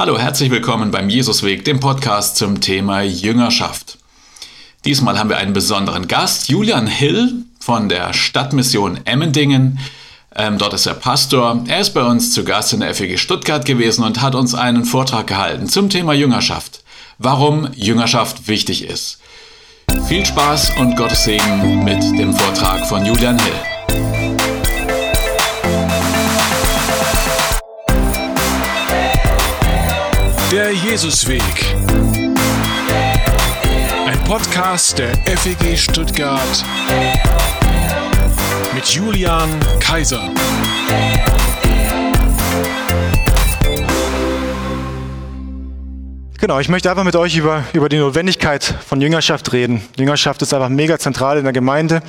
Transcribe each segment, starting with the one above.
Hallo, herzlich willkommen beim Jesusweg, dem Podcast zum Thema Jüngerschaft. Diesmal haben wir einen besonderen Gast, Julian Hill von der Stadtmission Emmendingen. Ähm, dort ist er Pastor. Er ist bei uns zu Gast in der FEG Stuttgart gewesen und hat uns einen Vortrag gehalten zum Thema Jüngerschaft. Warum Jüngerschaft wichtig ist. Viel Spaß und Gottes Segen mit dem Vortrag von Julian Hill. Jesusweg. Ein Podcast der FEG Stuttgart mit Julian Kaiser. Genau, ich möchte einfach mit euch über, über die Notwendigkeit von Jüngerschaft reden. Jüngerschaft ist einfach mega zentral in der Gemeinde.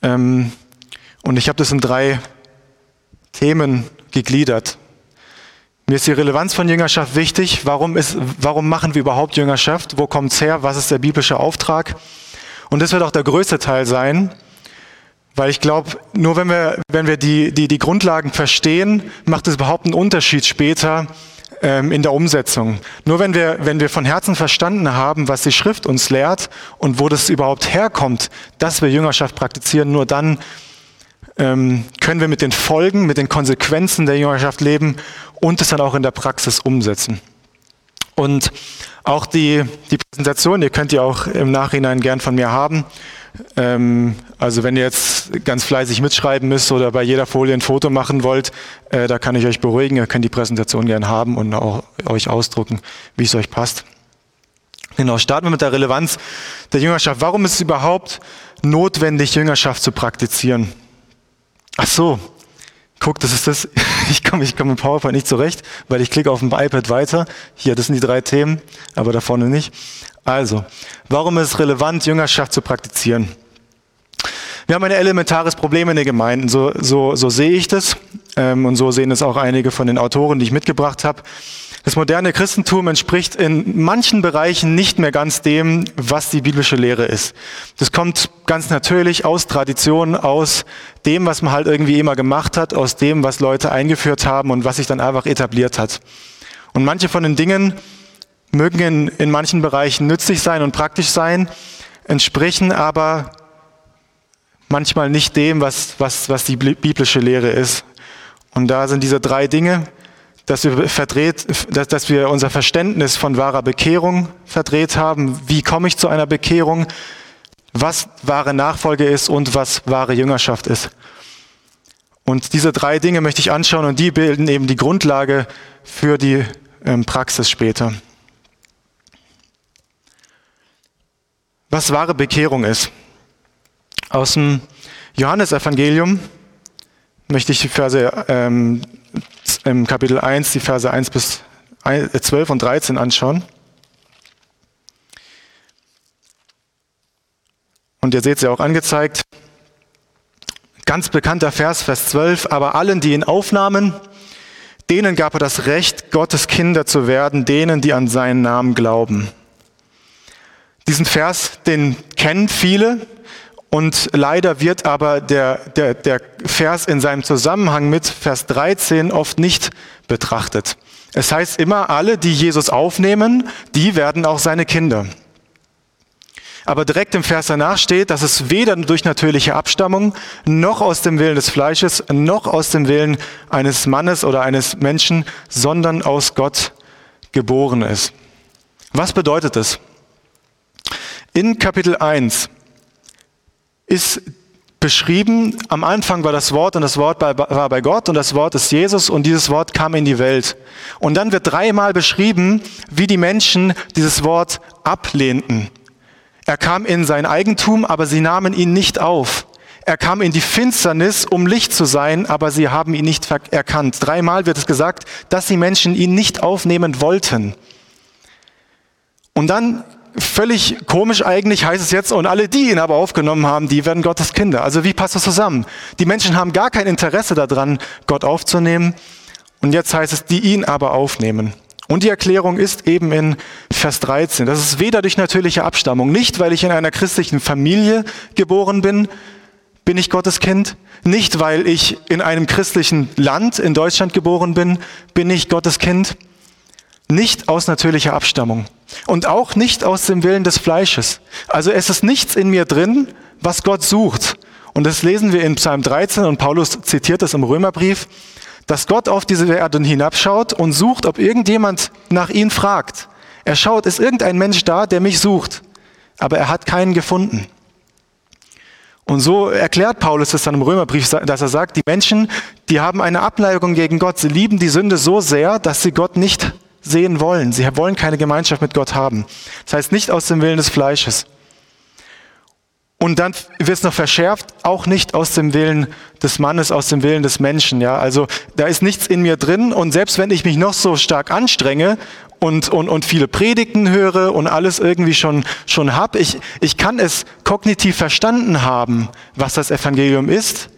Ähm, und ich habe das in drei Themen gegliedert. Mir ist die Relevanz von Jüngerschaft wichtig. Warum, ist, warum machen wir überhaupt Jüngerschaft? Wo kommt es her? Was ist der biblische Auftrag? Und das wird auch der größte Teil sein, weil ich glaube, nur wenn wir, wenn wir die, die, die Grundlagen verstehen, macht es überhaupt einen Unterschied später ähm, in der Umsetzung. Nur wenn wir, wenn wir von Herzen verstanden haben, was die Schrift uns lehrt und wo das überhaupt herkommt, dass wir Jüngerschaft praktizieren, nur dann ähm, können wir mit den Folgen, mit den Konsequenzen der Jüngerschaft leben und es dann auch in der Praxis umsetzen. Und auch die, die Präsentation, ihr könnt ihr auch im Nachhinein gern von mir haben. Ähm, also wenn ihr jetzt ganz fleißig mitschreiben müsst oder bei jeder Folie ein Foto machen wollt, äh, da kann ich euch beruhigen. Ihr könnt die Präsentation gern haben und auch euch ausdrucken, wie es euch passt. Genau, starten wir mit der Relevanz der Jüngerschaft. Warum ist es überhaupt notwendig, Jüngerschaft zu praktizieren? Ach so, guck, das ist das. Ich komme ich komm mit PowerPoint nicht zurecht, weil ich klicke auf dem iPad weiter. Hier, das sind die drei Themen, aber da vorne nicht. Also, warum ist es relevant, Jüngerschaft zu praktizieren? Wir haben ein elementares Problem in den Gemeinden, so, so, so sehe ich das ähm, und so sehen es auch einige von den Autoren, die ich mitgebracht habe. Das moderne Christentum entspricht in manchen Bereichen nicht mehr ganz dem, was die biblische Lehre ist. Das kommt ganz natürlich aus Tradition, aus dem, was man halt irgendwie immer gemacht hat, aus dem, was Leute eingeführt haben und was sich dann einfach etabliert hat. Und manche von den Dingen mögen in, in manchen Bereichen nützlich sein und praktisch sein, entsprechen aber manchmal nicht dem, was, was, was die biblische Lehre ist. Und da sind diese drei Dinge, dass wir, verdreht, dass, dass wir unser Verständnis von wahrer Bekehrung verdreht haben. Wie komme ich zu einer Bekehrung? Was wahre Nachfolge ist und was wahre Jüngerschaft ist. Und diese drei Dinge möchte ich anschauen und die bilden eben die Grundlage für die ähm, Praxis später. Was wahre Bekehrung ist. Aus dem Johannesevangelium möchte ich die Verse ähm, im Kapitel 1 die Verse 1 bis 12 und 13 anschauen. Und ihr seht sie auch angezeigt. Ganz bekannter Vers, Vers 12. Aber allen, die ihn aufnahmen, denen gab er das Recht, Gottes Kinder zu werden, denen, die an seinen Namen glauben. Diesen Vers, den kennen viele, und leider wird aber der, der, der Vers in seinem Zusammenhang mit Vers 13 oft nicht betrachtet. Es heißt immer, alle, die Jesus aufnehmen, die werden auch seine Kinder. Aber direkt im Vers danach steht, dass es weder durch natürliche Abstammung, noch aus dem Willen des Fleisches, noch aus dem Willen eines Mannes oder eines Menschen, sondern aus Gott geboren ist. Was bedeutet das? In Kapitel 1 ist beschrieben, am Anfang war das Wort und das Wort war bei Gott und das Wort ist Jesus und dieses Wort kam in die Welt. Und dann wird dreimal beschrieben, wie die Menschen dieses Wort ablehnten. Er kam in sein Eigentum, aber sie nahmen ihn nicht auf. Er kam in die Finsternis, um Licht zu sein, aber sie haben ihn nicht erkannt. Dreimal wird es gesagt, dass die Menschen ihn nicht aufnehmen wollten. Und dann völlig komisch eigentlich heißt es jetzt, und alle, die ihn aber aufgenommen haben, die werden Gottes Kinder. Also wie passt das zusammen? Die Menschen haben gar kein Interesse daran, Gott aufzunehmen. Und jetzt heißt es, die ihn aber aufnehmen. Und die Erklärung ist eben in Vers 13. Das ist weder durch natürliche Abstammung, nicht weil ich in einer christlichen Familie geboren bin, bin ich Gottes Kind. Nicht weil ich in einem christlichen Land, in Deutschland geboren bin, bin ich Gottes Kind nicht aus natürlicher Abstammung und auch nicht aus dem Willen des Fleisches. Also es ist nichts in mir drin, was Gott sucht. Und das lesen wir in Psalm 13 und Paulus zitiert das im Römerbrief, dass Gott auf diese Erde hinabschaut und sucht, ob irgendjemand nach ihm fragt. Er schaut, ist irgendein Mensch da, der mich sucht, aber er hat keinen gefunden. Und so erklärt Paulus es dann im Römerbrief, dass er sagt, die Menschen, die haben eine Abneigung gegen Gott. Sie lieben die Sünde so sehr, dass sie Gott nicht sehen wollen. Sie wollen keine Gemeinschaft mit Gott haben. Das heißt nicht aus dem Willen des Fleisches. Und dann wird es noch verschärft, auch nicht aus dem Willen des Mannes, aus dem Willen des Menschen. Ja, also da ist nichts in mir drin. Und selbst wenn ich mich noch so stark anstrenge und, und, und viele Predigten höre und alles irgendwie schon, schon hab, ich, ich kann es kognitiv verstanden haben, was das Evangelium ist,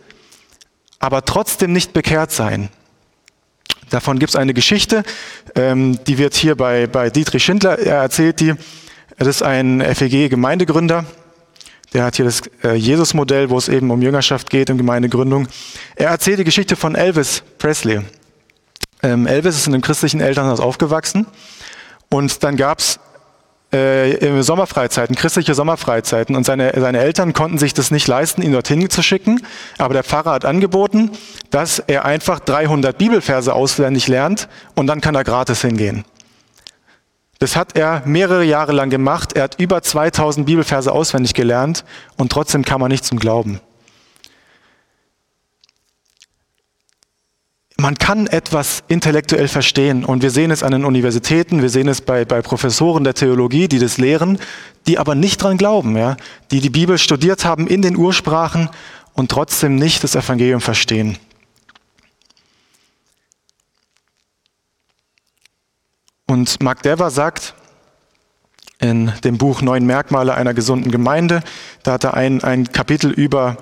aber trotzdem nicht bekehrt sein. Davon gibt es eine Geschichte, ähm, die wird hier bei, bei Dietrich Schindler erzählt. Die, das ist ein FEG-Gemeindegründer der hat hier das äh, Jesus-Modell, wo es eben um Jüngerschaft geht, um Gemeindegründung. Er erzählt die Geschichte von Elvis Presley. Ähm, Elvis ist in einem christlichen Elternhaus aufgewachsen und dann gab's äh, Sommerfreizeiten, christliche Sommerfreizeiten und seine, seine Eltern konnten sich das nicht leisten, ihn dorthin zu schicken, aber der Pfarrer hat angeboten, dass er einfach 300 Bibelverse auswendig lernt und dann kann er gratis hingehen. Das hat er mehrere Jahre lang gemacht. Er hat über 2000 Bibelverse auswendig gelernt und trotzdem kam er nicht zum Glauben. Man kann etwas intellektuell verstehen und wir sehen es an den Universitäten, wir sehen es bei, bei Professoren der Theologie, die das lehren, die aber nicht dran glauben, ja? die die Bibel studiert haben in den Ursprachen und trotzdem nicht das Evangelium verstehen. Und Mark Dever sagt in dem Buch Neun Merkmale einer gesunden Gemeinde, da hat er ein, ein Kapitel über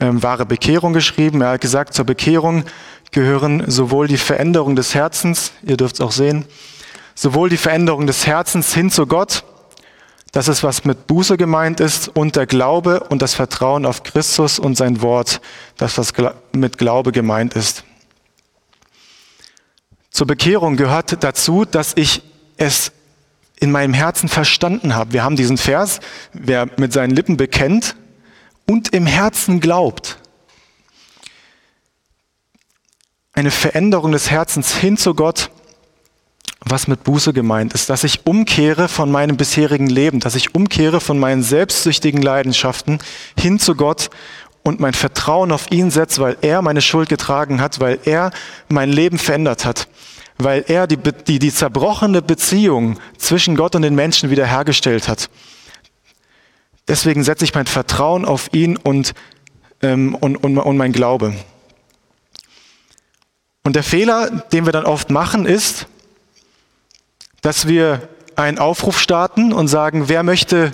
ähm, wahre Bekehrung geschrieben. Er hat gesagt, zur Bekehrung gehören sowohl die Veränderung des Herzens, ihr dürft es auch sehen, sowohl die Veränderung des Herzens hin zu Gott, das ist, was mit Buße gemeint ist, und der Glaube und das Vertrauen auf Christus und sein Wort, das, was mit Glaube gemeint ist. Zur Bekehrung gehört dazu, dass ich es in meinem Herzen verstanden habe. Wir haben diesen Vers, wer mit seinen Lippen bekennt und im Herzen glaubt. Eine Veränderung des Herzens hin zu Gott, was mit Buße gemeint ist, dass ich umkehre von meinem bisherigen Leben, dass ich umkehre von meinen selbstsüchtigen Leidenschaften hin zu Gott und mein Vertrauen auf ihn setze, weil er meine Schuld getragen hat, weil er mein Leben verändert hat, weil er die, die, die zerbrochene Beziehung zwischen Gott und den Menschen wiederhergestellt hat. Deswegen setze ich mein Vertrauen auf ihn und, ähm, und, und, und mein Glaube. Und der Fehler, den wir dann oft machen, ist, dass wir einen Aufruf starten und sagen, wer möchte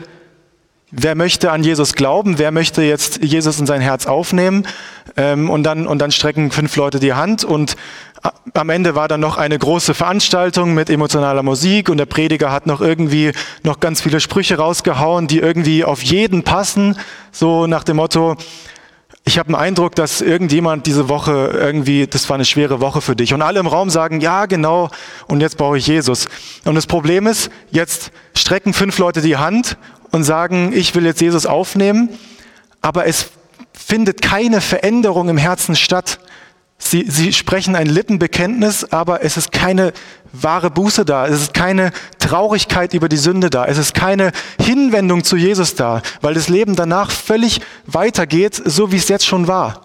Wer möchte an Jesus glauben? Wer möchte jetzt Jesus in sein Herz aufnehmen? Ähm, und, dann, und dann strecken fünf Leute die Hand und am Ende war dann noch eine große Veranstaltung mit emotionaler Musik und der Prediger hat noch irgendwie noch ganz viele Sprüche rausgehauen, die irgendwie auf jeden passen, so nach dem Motto, ich habe einen Eindruck, dass irgendjemand diese Woche irgendwie, das war eine schwere Woche für dich. Und alle im Raum sagen, ja, genau, und jetzt brauche ich Jesus. Und das Problem ist, jetzt strecken fünf Leute die Hand und sagen, ich will jetzt Jesus aufnehmen, aber es findet keine Veränderung im Herzen statt. Sie, sie sprechen ein Lippenbekenntnis, aber es ist keine wahre Buße da. Es ist keine Traurigkeit über die Sünde da. Es ist keine Hinwendung zu Jesus da, weil das Leben danach völlig weitergeht, so wie es jetzt schon war.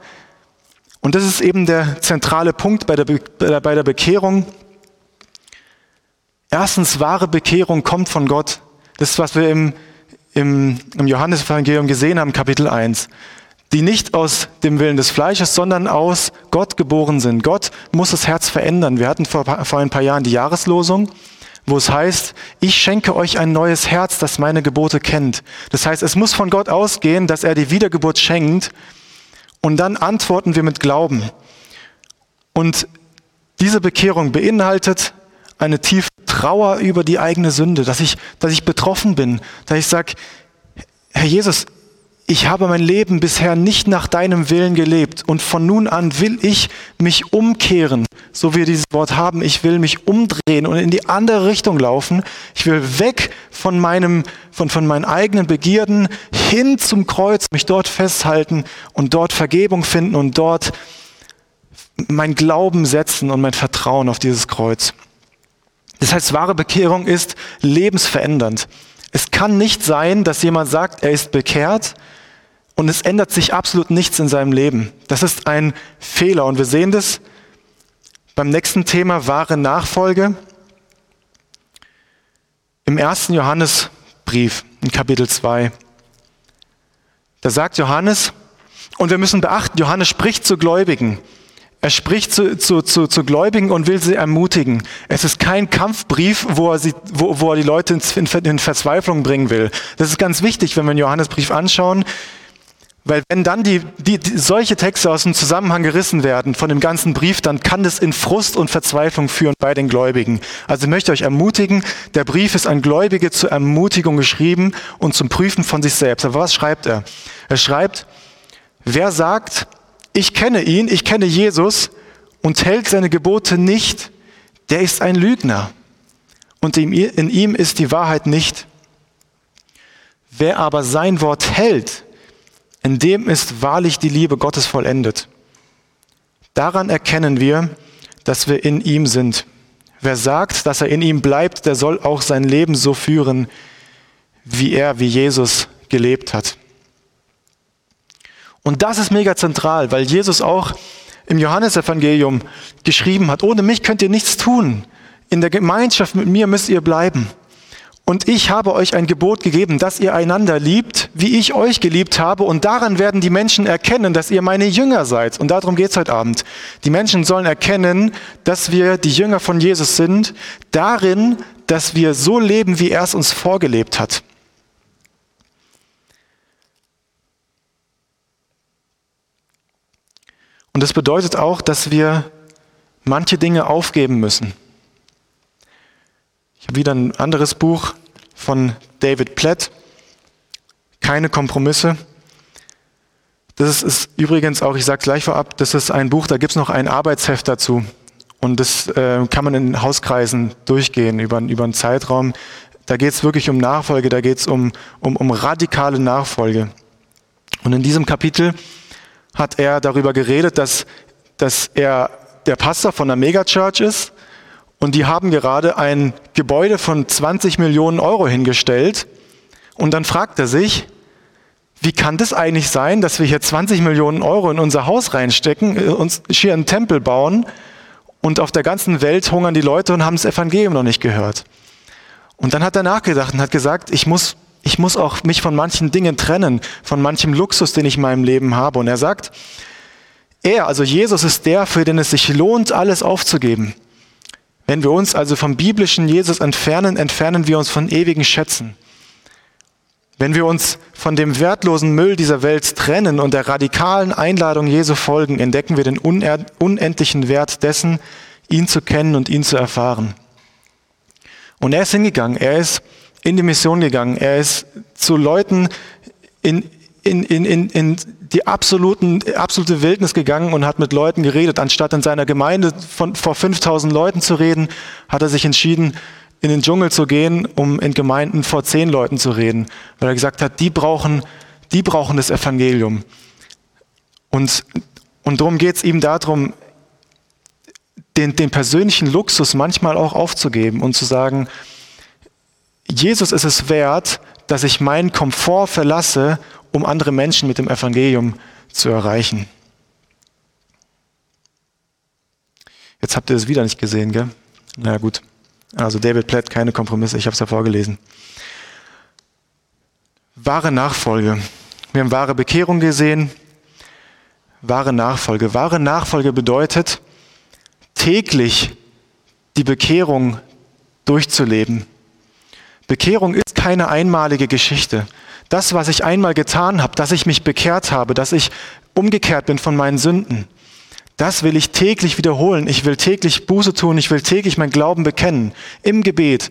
Und das ist eben der zentrale Punkt bei der, Be bei der Bekehrung. Erstens, wahre Bekehrung kommt von Gott. Das ist, was wir im im, im Johannesevangelium gesehen haben, Kapitel 1, die nicht aus dem Willen des Fleisches, sondern aus Gott geboren sind. Gott muss das Herz verändern. Wir hatten vor, vor ein paar Jahren die Jahreslosung, wo es heißt, ich schenke euch ein neues Herz, das meine Gebote kennt. Das heißt, es muss von Gott ausgehen, dass er die Wiedergeburt schenkt und dann antworten wir mit Glauben. Und diese Bekehrung beinhaltet eine tiefe Trauer über die eigene Sünde, dass ich, dass ich betroffen bin, dass ich sage, Herr Jesus, ich habe mein Leben bisher nicht nach deinem Willen gelebt und von nun an will ich mich umkehren, so wie wir dieses Wort haben. Ich will mich umdrehen und in die andere Richtung laufen. Ich will weg von meinem, von, von meinen eigenen Begierden hin zum Kreuz, mich dort festhalten und dort Vergebung finden und dort mein Glauben setzen und mein Vertrauen auf dieses Kreuz. Das heißt, wahre Bekehrung ist lebensverändernd. Es kann nicht sein, dass jemand sagt, er ist bekehrt und es ändert sich absolut nichts in seinem Leben. Das ist ein Fehler und wir sehen das beim nächsten Thema wahre Nachfolge. Im ersten Johannesbrief in Kapitel 2. Da sagt Johannes, und wir müssen beachten, Johannes spricht zu Gläubigen. Er spricht zu, zu, zu, zu Gläubigen und will sie ermutigen. Es ist kein Kampfbrief, wo er, sie, wo, wo er die Leute in, in Verzweiflung bringen will. Das ist ganz wichtig, wenn wir den Johannesbrief anschauen. Weil wenn dann die, die, die, solche Texte aus dem Zusammenhang gerissen werden von dem ganzen Brief, dann kann das in Frust und Verzweiflung führen bei den Gläubigen. Also ich möchte euch ermutigen, der Brief ist an Gläubige zur Ermutigung geschrieben und zum Prüfen von sich selbst. Aber was schreibt er? Er schreibt, wer sagt, ich kenne ihn, ich kenne Jesus und hält seine Gebote nicht, der ist ein Lügner. Und in ihm ist die Wahrheit nicht. Wer aber sein Wort hält, in dem ist wahrlich die Liebe Gottes vollendet. Daran erkennen wir, dass wir in ihm sind. Wer sagt, dass er in ihm bleibt, der soll auch sein Leben so führen, wie er, wie Jesus gelebt hat. Und das ist mega zentral, weil Jesus auch im Johannesevangelium geschrieben hat, ohne mich könnt ihr nichts tun. In der Gemeinschaft mit mir müsst ihr bleiben. Und ich habe euch ein Gebot gegeben, dass ihr einander liebt, wie ich euch geliebt habe. Und daran werden die Menschen erkennen, dass ihr meine Jünger seid. Und darum geht es heute Abend. Die Menschen sollen erkennen, dass wir die Jünger von Jesus sind, darin, dass wir so leben, wie er es uns vorgelebt hat. Und das bedeutet auch, dass wir manche Dinge aufgeben müssen. Ich habe wieder ein anderes Buch von David Platt, Keine Kompromisse. Das ist übrigens auch, ich sage gleich vorab, das ist ein Buch, da gibt es noch ein Arbeitsheft dazu. Und das äh, kann man in Hauskreisen durchgehen über, über einen Zeitraum. Da geht es wirklich um Nachfolge, da geht es um, um, um radikale Nachfolge. Und in diesem Kapitel hat er darüber geredet, dass, dass er der Pastor von einer Megachurch ist und die haben gerade ein Gebäude von 20 Millionen Euro hingestellt und dann fragt er sich, wie kann das eigentlich sein, dass wir hier 20 Millionen Euro in unser Haus reinstecken, äh, uns hier einen Tempel bauen und auf der ganzen Welt hungern die Leute und haben das Evangelium noch nicht gehört. Und dann hat er nachgedacht und hat gesagt, ich muss ich muss auch mich von manchen Dingen trennen, von manchem Luxus, den ich in meinem Leben habe. Und er sagt, er, also Jesus ist der, für den es sich lohnt, alles aufzugeben. Wenn wir uns also vom biblischen Jesus entfernen, entfernen wir uns von ewigen Schätzen. Wenn wir uns von dem wertlosen Müll dieser Welt trennen und der radikalen Einladung Jesu folgen, entdecken wir den unendlichen Wert dessen, ihn zu kennen und ihn zu erfahren. Und er ist hingegangen, er ist in die Mission gegangen. Er ist zu Leuten in, in, in, in, in die absoluten, absolute Wildnis gegangen und hat mit Leuten geredet. Anstatt in seiner Gemeinde von, vor 5000 Leuten zu reden, hat er sich entschieden, in den Dschungel zu gehen, um in Gemeinden vor zehn Leuten zu reden, weil er gesagt hat, die brauchen, die brauchen das Evangelium. Und, und darum geht es ihm darum, den, den persönlichen Luxus manchmal auch aufzugeben und zu sagen, Jesus ist es wert, dass ich meinen Komfort verlasse, um andere Menschen mit dem Evangelium zu erreichen. Jetzt habt ihr es wieder nicht gesehen, gell? Na gut. Also David Platt, keine Kompromisse, ich habe es ja vorgelesen. Wahre Nachfolge. Wir haben wahre Bekehrung gesehen. Wahre Nachfolge. Wahre Nachfolge bedeutet, täglich die Bekehrung durchzuleben. Bekehrung ist keine einmalige Geschichte. Das, was ich einmal getan habe, dass ich mich bekehrt habe, dass ich umgekehrt bin von meinen Sünden, das will ich täglich wiederholen. Ich will täglich Buße tun, ich will täglich mein Glauben bekennen im Gebet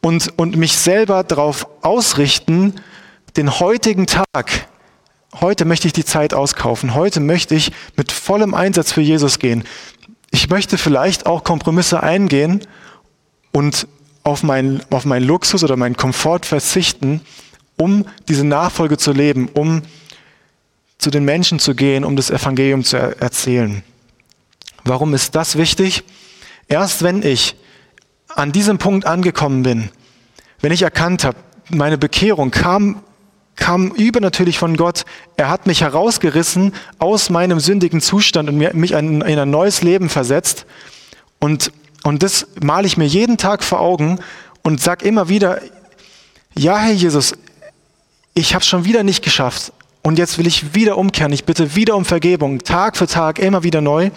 und, und mich selber darauf ausrichten, den heutigen Tag heute möchte ich die Zeit auskaufen. Heute möchte ich mit vollem Einsatz für Jesus gehen. Ich möchte vielleicht auch Kompromisse eingehen und auf meinen, auf meinen Luxus oder meinen Komfort verzichten, um diese Nachfolge zu leben, um zu den Menschen zu gehen, um das Evangelium zu er erzählen. Warum ist das wichtig? Erst wenn ich an diesem Punkt angekommen bin, wenn ich erkannt habe, meine Bekehrung kam, kam übernatürlich von Gott, er hat mich herausgerissen aus meinem sündigen Zustand und mich in ein neues Leben versetzt und, und das male ich mir jeden Tag vor Augen und sage immer wieder, ja Herr Jesus, ich habe es schon wieder nicht geschafft und jetzt will ich wieder umkehren, ich bitte wieder um Vergebung, Tag für Tag, immer wieder neu.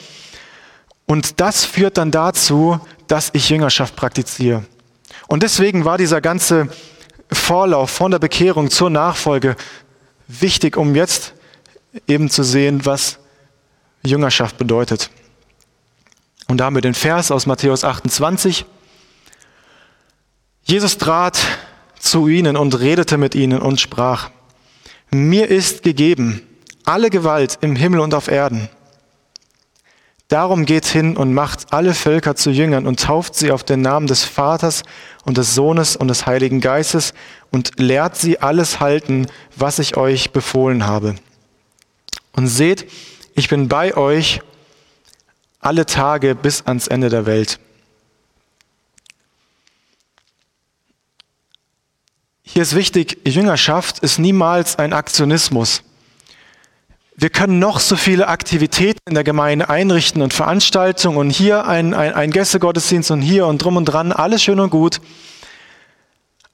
Und das führt dann dazu, dass ich Jüngerschaft praktiziere. Und deswegen war dieser ganze Vorlauf von der Bekehrung zur Nachfolge wichtig, um jetzt eben zu sehen, was Jüngerschaft bedeutet. Und da haben wir den Vers aus Matthäus 28. Jesus trat zu ihnen und redete mit ihnen und sprach, mir ist gegeben alle Gewalt im Himmel und auf Erden. Darum geht hin und macht alle Völker zu Jüngern und tauft sie auf den Namen des Vaters und des Sohnes und des Heiligen Geistes und lehrt sie alles halten, was ich euch befohlen habe. Und seht, ich bin bei euch alle Tage bis ans Ende der Welt. Hier ist wichtig, Jüngerschaft ist niemals ein Aktionismus. Wir können noch so viele Aktivitäten in der Gemeinde einrichten und Veranstaltungen und hier ein, ein, ein Gästegottesdienst und hier und drum und dran, alles schön und gut.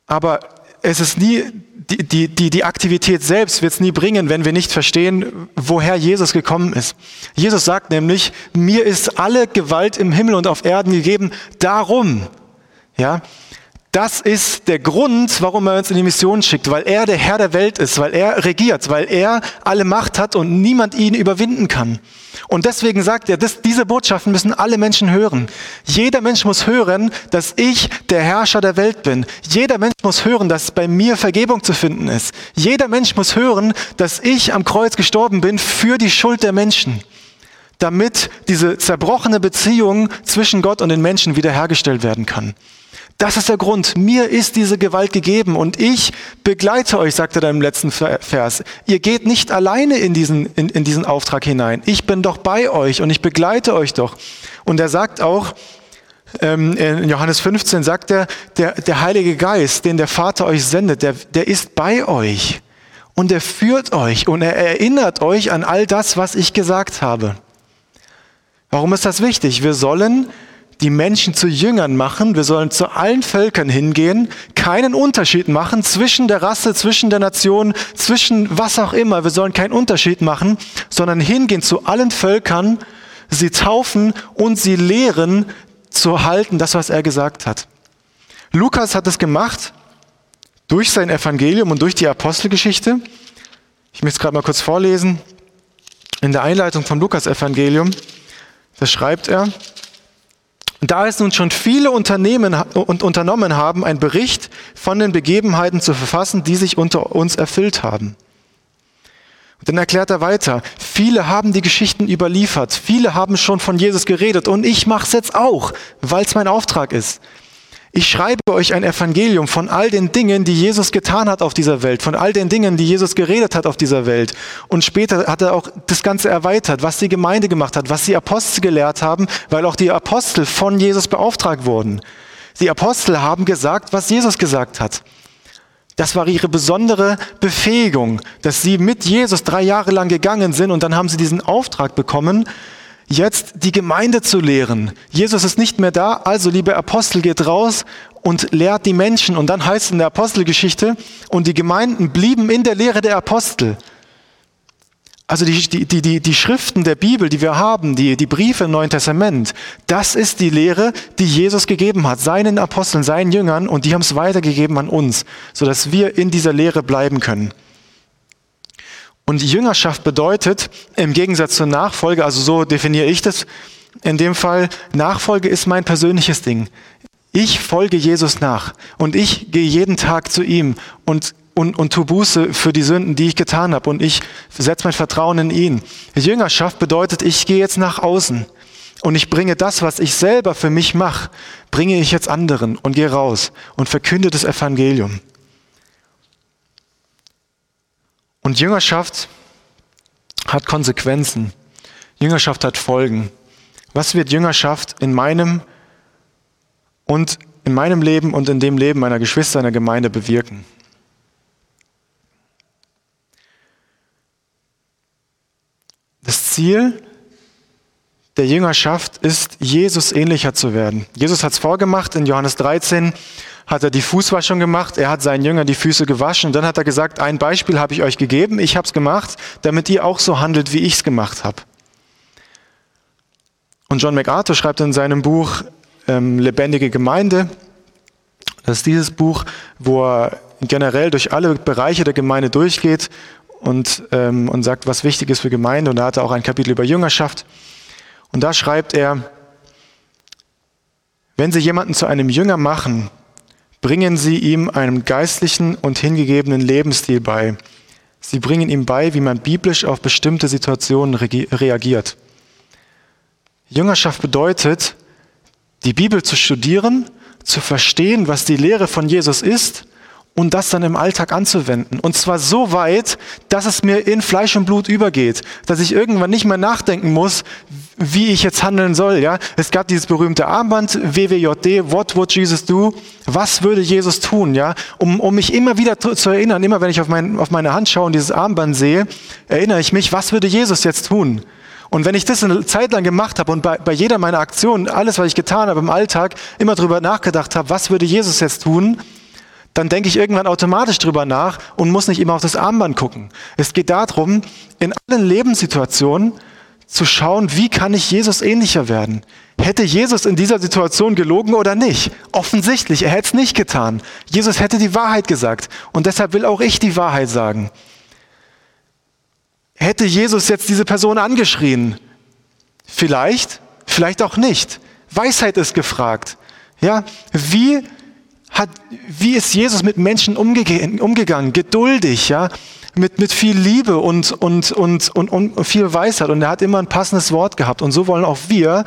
Aber es ist nie, die, die, die, die Aktivität selbst wird es nie bringen, wenn wir nicht verstehen, woher Jesus gekommen ist. Jesus sagt nämlich, mir ist alle Gewalt im Himmel und auf Erden gegeben, darum, ja, das ist der Grund, warum er uns in die Mission schickt, weil er der Herr der Welt ist, weil er regiert, weil er alle Macht hat und niemand ihn überwinden kann. Und deswegen sagt er, dass diese Botschaften müssen alle Menschen hören. Jeder Mensch muss hören, dass ich der Herrscher der Welt bin. Jeder Mensch muss hören, dass bei mir Vergebung zu finden ist. Jeder Mensch muss hören, dass ich am Kreuz gestorben bin für die Schuld der Menschen, damit diese zerbrochene Beziehung zwischen Gott und den Menschen wiederhergestellt werden kann. Das ist der Grund. Mir ist diese Gewalt gegeben und ich begleite euch, sagt er dann im letzten Vers. Ihr geht nicht alleine in diesen, in, in diesen Auftrag hinein. Ich bin doch bei euch und ich begleite euch doch. Und er sagt auch, ähm, in Johannes 15 sagt er, der, der Heilige Geist, den der Vater euch sendet, der, der ist bei euch und er führt euch und er erinnert euch an all das, was ich gesagt habe. Warum ist das wichtig? Wir sollen die Menschen zu Jüngern machen. Wir sollen zu allen Völkern hingehen, keinen Unterschied machen zwischen der Rasse, zwischen der Nation, zwischen was auch immer. Wir sollen keinen Unterschied machen, sondern hingehen zu allen Völkern, sie taufen und sie lehren zu halten, das, was er gesagt hat. Lukas hat es gemacht durch sein Evangelium und durch die Apostelgeschichte. Ich möchte es gerade mal kurz vorlesen. In der Einleitung vom Lukas-Evangelium, da schreibt er, da es nun schon viele Unternehmen und unternommen haben, einen Bericht von den Begebenheiten zu verfassen, die sich unter uns erfüllt haben. Und dann erklärt er weiter, viele haben die Geschichten überliefert, viele haben schon von Jesus geredet und ich mache es jetzt auch, weil es mein Auftrag ist. Ich schreibe euch ein Evangelium von all den Dingen, die Jesus getan hat auf dieser Welt, von all den Dingen, die Jesus geredet hat auf dieser Welt. Und später hat er auch das Ganze erweitert, was die Gemeinde gemacht hat, was die Apostel gelehrt haben, weil auch die Apostel von Jesus beauftragt wurden. Die Apostel haben gesagt, was Jesus gesagt hat. Das war ihre besondere Befähigung, dass sie mit Jesus drei Jahre lang gegangen sind und dann haben sie diesen Auftrag bekommen, jetzt die Gemeinde zu lehren. Jesus ist nicht mehr da, also liebe Apostel, geht raus und lehrt die Menschen. Und dann heißt es in der Apostelgeschichte, und die Gemeinden blieben in der Lehre der Apostel. Also die, die, die, die Schriften der Bibel, die wir haben, die, die Briefe im Neuen Testament, das ist die Lehre, die Jesus gegeben hat, seinen Aposteln, seinen Jüngern, und die haben es weitergegeben an uns, sodass wir in dieser Lehre bleiben können. Und Jüngerschaft bedeutet, im Gegensatz zur Nachfolge, also so definiere ich das, in dem Fall, Nachfolge ist mein persönliches Ding. Ich folge Jesus nach und ich gehe jeden Tag zu ihm und und, und tu Buße für die Sünden, die ich getan habe und ich setze mein Vertrauen in ihn. Jüngerschaft bedeutet, ich gehe jetzt nach außen und ich bringe das, was ich selber für mich mache, bringe ich jetzt anderen und gehe raus und verkünde das Evangelium. Und Jüngerschaft hat Konsequenzen. Jüngerschaft hat Folgen. Was wird Jüngerschaft in meinem und in meinem Leben und in dem Leben meiner Geschwister in der Gemeinde bewirken? Das Ziel der Jüngerschaft ist, Jesus ähnlicher zu werden. Jesus hat es vorgemacht, in Johannes 13 hat er die Fußwaschung gemacht, er hat seinen Jüngern die Füße gewaschen dann hat er gesagt, ein Beispiel habe ich euch gegeben, ich habe es gemacht, damit ihr auch so handelt, wie ich es gemacht habe. Und John MacArthur schreibt in seinem Buch ähm, Lebendige Gemeinde, das ist dieses Buch, wo er generell durch alle Bereiche der Gemeinde durchgeht und, ähm, und sagt, was wichtig ist für Gemeinde. Und da hat er auch ein Kapitel über Jüngerschaft. Und da schreibt er, wenn Sie jemanden zu einem Jünger machen, bringen Sie ihm einen geistlichen und hingegebenen Lebensstil bei. Sie bringen ihm bei, wie man biblisch auf bestimmte Situationen reagiert. Jüngerschaft bedeutet, die Bibel zu studieren, zu verstehen, was die Lehre von Jesus ist und das dann im Alltag anzuwenden. Und zwar so weit, dass es mir in Fleisch und Blut übergeht, dass ich irgendwann nicht mehr nachdenken muss, wie ich jetzt handeln soll. Ja, es gab dieses berühmte Armband WWJD, What would Jesus do? Was würde Jesus tun? Ja, um, um mich immer wieder zu, erinnern, immer wenn ich auf, mein, auf meine Hand schaue und dieses Armband sehe, erinnere ich mich, was würde Jesus jetzt tun? Und wenn ich das eine Zeit lang gemacht habe und bei, bei jeder meiner Aktionen, alles, was ich getan habe im Alltag, immer drüber nachgedacht habe, was würde Jesus jetzt tun, dann denke ich irgendwann automatisch drüber nach und muss nicht immer auf das Armband gucken. Es geht darum, in allen Lebenssituationen zu schauen, wie kann ich Jesus ähnlicher werden? Hätte Jesus in dieser Situation gelogen oder nicht? Offensichtlich, er hätte es nicht getan. Jesus hätte die Wahrheit gesagt und deshalb will auch ich die Wahrheit sagen. Hätte Jesus jetzt diese Person angeschrien? Vielleicht, vielleicht auch nicht. Weisheit ist gefragt. Ja, wie hat, wie ist Jesus mit Menschen umge umgegangen? Geduldig, ja, mit, mit viel Liebe und, und, und, und, und viel Weisheit. Und er hat immer ein passendes Wort gehabt. Und so wollen auch wir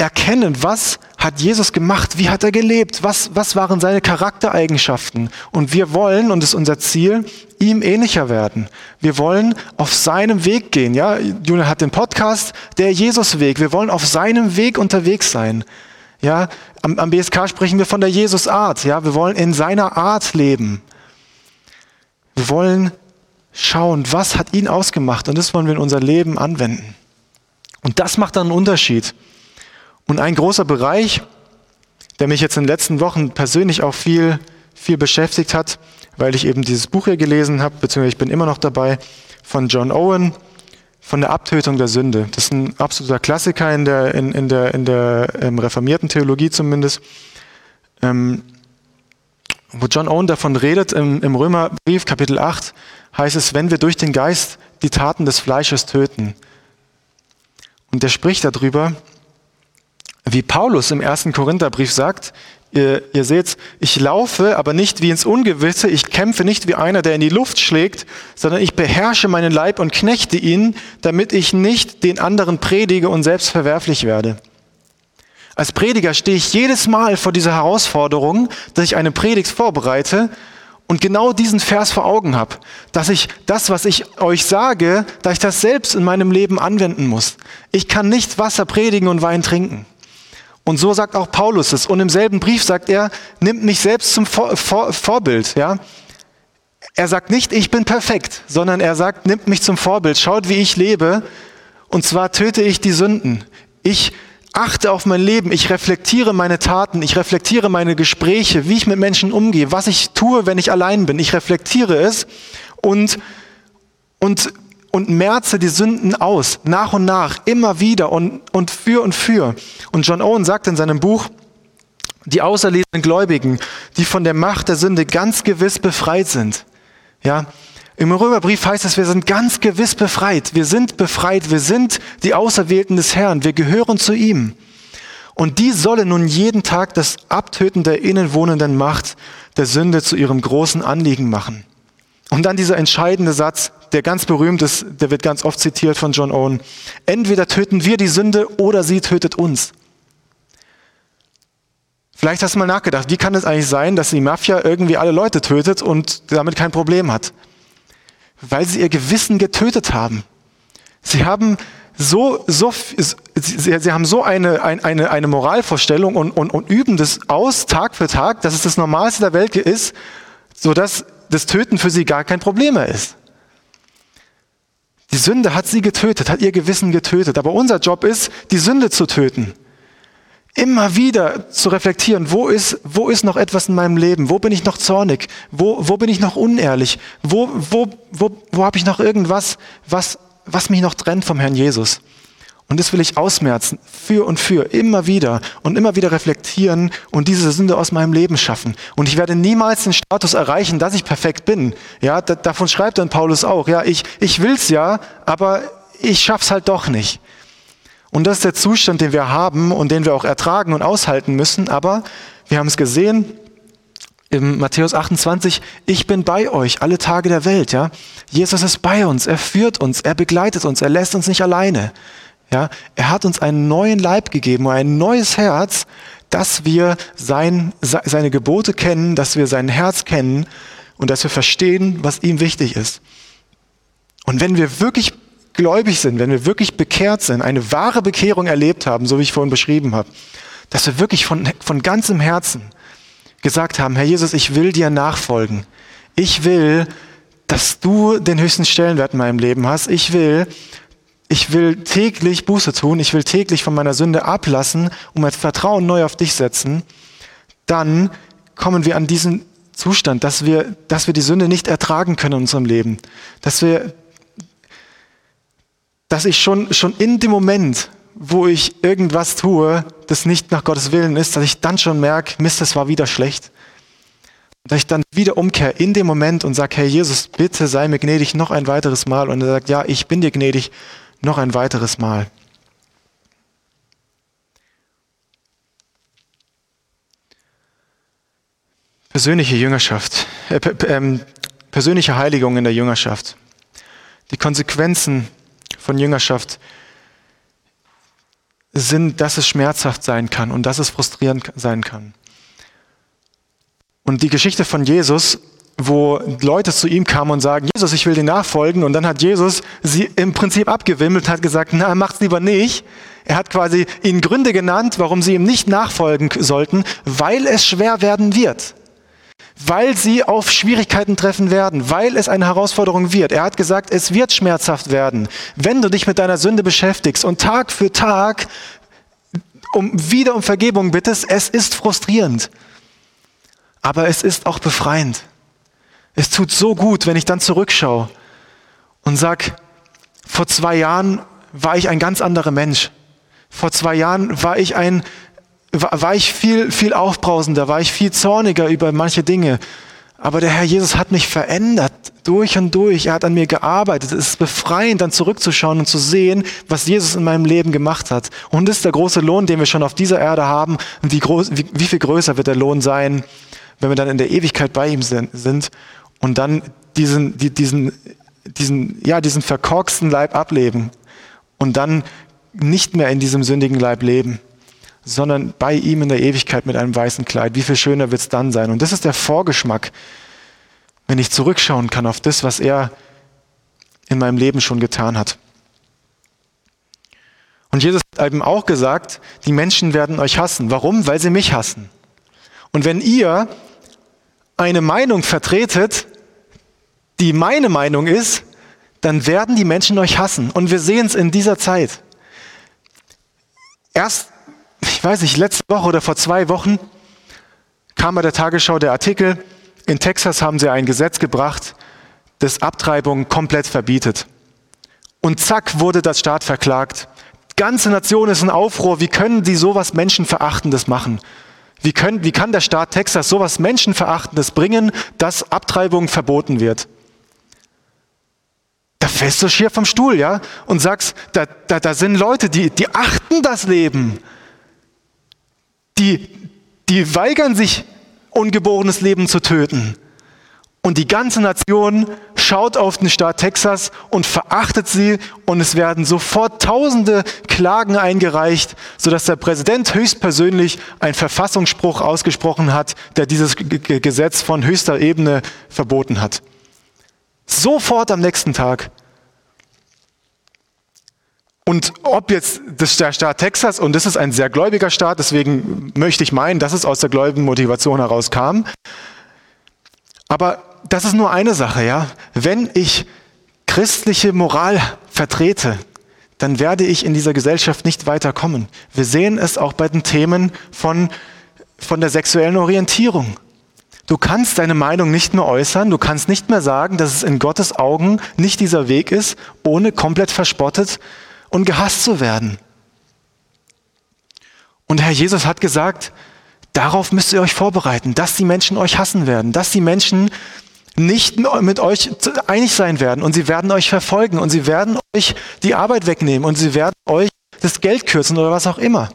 erkennen, was hat Jesus gemacht, wie hat er gelebt, was, was waren seine Charaktereigenschaften. Und wir wollen, und das ist unser Ziel, ihm ähnlicher werden. Wir wollen auf seinem Weg gehen. Ja, Julian hat den Podcast, der Jesus-Weg. Wir wollen auf seinem Weg unterwegs sein. Ja, am, am BSK sprechen wir von der Jesus-Art. Ja, wir wollen in seiner Art leben. Wir wollen schauen, was hat ihn ausgemacht und das wollen wir in unser Leben anwenden. Und das macht dann einen Unterschied. Und ein großer Bereich, der mich jetzt in den letzten Wochen persönlich auch viel, viel beschäftigt hat, weil ich eben dieses Buch hier gelesen habe, beziehungsweise ich bin immer noch dabei, von John Owen, von der Abtötung der Sünde. Das ist ein absoluter Klassiker in der, in, in der, in der ähm, reformierten Theologie zumindest. Ähm, wo John Owen davon redet, im, im Römerbrief Kapitel 8, heißt es, wenn wir durch den Geist die Taten des Fleisches töten. Und der spricht darüber, wie Paulus im ersten Korintherbrief sagt, Ihr, ihr seht, ich laufe, aber nicht wie ins Ungewisse. Ich kämpfe nicht wie einer, der in die Luft schlägt, sondern ich beherrsche meinen Leib und knechte ihn, damit ich nicht den anderen predige und selbst verwerflich werde. Als Prediger stehe ich jedes Mal vor dieser Herausforderung, dass ich eine Predigt vorbereite und genau diesen Vers vor Augen habe, dass ich das, was ich euch sage, dass ich das selbst in meinem Leben anwenden muss. Ich kann nicht Wasser predigen und Wein trinken. Und so sagt auch Paulus es. Und im selben Brief sagt er, nimmt mich selbst zum Vor Vor Vorbild. Ja? Er sagt nicht, ich bin perfekt, sondern er sagt, nimmt mich zum Vorbild, schaut, wie ich lebe. Und zwar töte ich die Sünden. Ich achte auf mein Leben, ich reflektiere meine Taten, ich reflektiere meine Gespräche, wie ich mit Menschen umgehe, was ich tue, wenn ich allein bin. Ich reflektiere es und, und und merze die Sünden aus, nach und nach, immer wieder und, und für und für. Und John Owen sagt in seinem Buch, die auserlesenen Gläubigen, die von der Macht der Sünde ganz gewiss befreit sind. Ja, im Römerbrief heißt es, wir sind ganz gewiss befreit. Wir sind befreit. Wir sind die Auserwählten des Herrn. Wir gehören zu ihm. Und die solle nun jeden Tag das Abtöten der innenwohnenden Macht der Sünde zu ihrem großen Anliegen machen. Und dann dieser entscheidende Satz, der ganz berühmt ist, der wird ganz oft zitiert von John Owen. Entweder töten wir die Sünde oder sie tötet uns. Vielleicht hast du mal nachgedacht, wie kann es eigentlich sein, dass die Mafia irgendwie alle Leute tötet und damit kein Problem hat? Weil sie ihr Gewissen getötet haben. Sie haben so, so, sie, sie haben so eine, eine, eine Moralvorstellung und, und, und üben das aus Tag für Tag, dass es das Normalste der Welt ist, sodass das Töten für sie gar kein Problem mehr ist. Die Sünde hat sie getötet, hat ihr Gewissen getötet. Aber unser Job ist, die Sünde zu töten. Immer wieder zu reflektieren, wo ist, wo ist noch etwas in meinem Leben? Wo bin ich noch zornig? Wo, wo bin ich noch unehrlich? Wo, wo, wo, wo habe ich noch irgendwas, was, was mich noch trennt vom Herrn Jesus? Und das will ich ausmerzen, für und für, immer wieder und immer wieder reflektieren und diese Sünde aus meinem Leben schaffen. Und ich werde niemals den Status erreichen, dass ich perfekt bin. Ja, da, davon schreibt dann Paulus auch. Ja, ich, ich will's ja, aber ich schaff's halt doch nicht. Und das ist der Zustand, den wir haben und den wir auch ertragen und aushalten müssen. Aber wir haben es gesehen, im Matthäus 28, ich bin bei euch alle Tage der Welt, ja. Jesus ist bei uns, er führt uns, er begleitet uns, er lässt uns nicht alleine. Ja, er hat uns einen neuen Leib gegeben, ein neues Herz, dass wir sein, seine Gebote kennen, dass wir sein Herz kennen und dass wir verstehen, was ihm wichtig ist. Und wenn wir wirklich gläubig sind, wenn wir wirklich bekehrt sind, eine wahre Bekehrung erlebt haben, so wie ich vorhin beschrieben habe, dass wir wirklich von, von ganzem Herzen gesagt haben, Herr Jesus, ich will dir nachfolgen. Ich will, dass du den höchsten Stellenwert in meinem Leben hast. Ich will, ich will täglich Buße tun, ich will täglich von meiner Sünde ablassen und mein Vertrauen neu auf dich setzen, dann kommen wir an diesen Zustand, dass wir, dass wir die Sünde nicht ertragen können in unserem Leben. Dass wir, dass ich schon, schon in dem Moment, wo ich irgendwas tue, das nicht nach Gottes Willen ist, dass ich dann schon merke, Mist, das war wieder schlecht. Dass ich dann wieder umkehre in dem Moment und sage, Herr Jesus, bitte sei mir gnädig noch ein weiteres Mal. Und er sagt, ja, ich bin dir gnädig noch ein weiteres Mal. Persönliche Jüngerschaft, äh, äh, persönliche Heiligung in der Jüngerschaft. Die Konsequenzen von Jüngerschaft sind, dass es schmerzhaft sein kann und dass es frustrierend sein kann. Und die Geschichte von Jesus wo Leute zu ihm kamen und sagen, Jesus, ich will dir nachfolgen. Und dann hat Jesus sie im Prinzip abgewimmelt, hat gesagt, na, macht's lieber nicht. Er hat quasi ihnen Gründe genannt, warum sie ihm nicht nachfolgen sollten, weil es schwer werden wird. Weil sie auf Schwierigkeiten treffen werden, weil es eine Herausforderung wird. Er hat gesagt, es wird schmerzhaft werden, wenn du dich mit deiner Sünde beschäftigst und Tag für Tag um, wieder um Vergebung bittest. Es ist frustrierend, aber es ist auch befreiend. Es tut so gut, wenn ich dann zurückschaue und sag, vor zwei Jahren war ich ein ganz anderer Mensch. Vor zwei Jahren war ich ein, war ich viel, viel aufbrausender, war ich viel zorniger über manche Dinge. Aber der Herr Jesus hat mich verändert, durch und durch. Er hat an mir gearbeitet. Es ist befreiend, dann zurückzuschauen und zu sehen, was Jesus in meinem Leben gemacht hat. Und das ist der große Lohn, den wir schon auf dieser Erde haben. Und wie, groß, wie, wie viel größer wird der Lohn sein, wenn wir dann in der Ewigkeit bei ihm sind und dann diesen, diesen, diesen, ja, diesen verkorksten Leib ableben und dann nicht mehr in diesem sündigen Leib leben, sondern bei ihm in der Ewigkeit mit einem weißen Kleid. Wie viel schöner wird es dann sein? Und das ist der Vorgeschmack, wenn ich zurückschauen kann auf das, was er in meinem Leben schon getan hat. Und Jesus hat eben auch gesagt, die Menschen werden euch hassen. Warum? Weil sie mich hassen. Und wenn ihr eine Meinung vertretet, die meine Meinung ist, dann werden die Menschen euch hassen. Und wir sehen es in dieser Zeit. Erst, ich weiß nicht, letzte Woche oder vor zwei Wochen kam bei der Tagesschau der Artikel, in Texas haben sie ein Gesetz gebracht, das Abtreibung komplett verbietet. Und zack wurde das Staat verklagt. Ganze Nation ist in Aufruhr. Wie können die sowas Menschenverachtendes machen? Wie, können, wie kann der Staat Texas sowas Menschenverachtendes bringen, dass Abtreibung verboten wird? Da fällst du schier vom Stuhl, ja, und sagst, da, da, da sind Leute, die, die achten das Leben. die, die weigern sich, ungeborenes Leben zu töten. Und die ganze Nation schaut auf den Staat Texas und verachtet sie und es werden sofort tausende Klagen eingereicht, sodass der Präsident höchstpersönlich einen Verfassungsspruch ausgesprochen hat, der dieses Gesetz von höchster Ebene verboten hat. Sofort am nächsten Tag. Und ob jetzt der Staat Texas, und das ist ein sehr gläubiger Staat, deswegen möchte ich meinen, dass es aus der gläubigen Motivation herauskam, aber das ist nur eine Sache, ja. Wenn ich christliche Moral vertrete, dann werde ich in dieser Gesellschaft nicht weiterkommen. Wir sehen es auch bei den Themen von, von der sexuellen Orientierung. Du kannst deine Meinung nicht mehr äußern, du kannst nicht mehr sagen, dass es in Gottes Augen nicht dieser Weg ist, ohne komplett verspottet und gehasst zu werden. Und Herr Jesus hat gesagt, darauf müsst ihr euch vorbereiten, dass die Menschen euch hassen werden, dass die Menschen nicht mit euch einig sein werden und sie werden euch verfolgen und sie werden euch die Arbeit wegnehmen und sie werden euch das Geld kürzen oder was auch immer.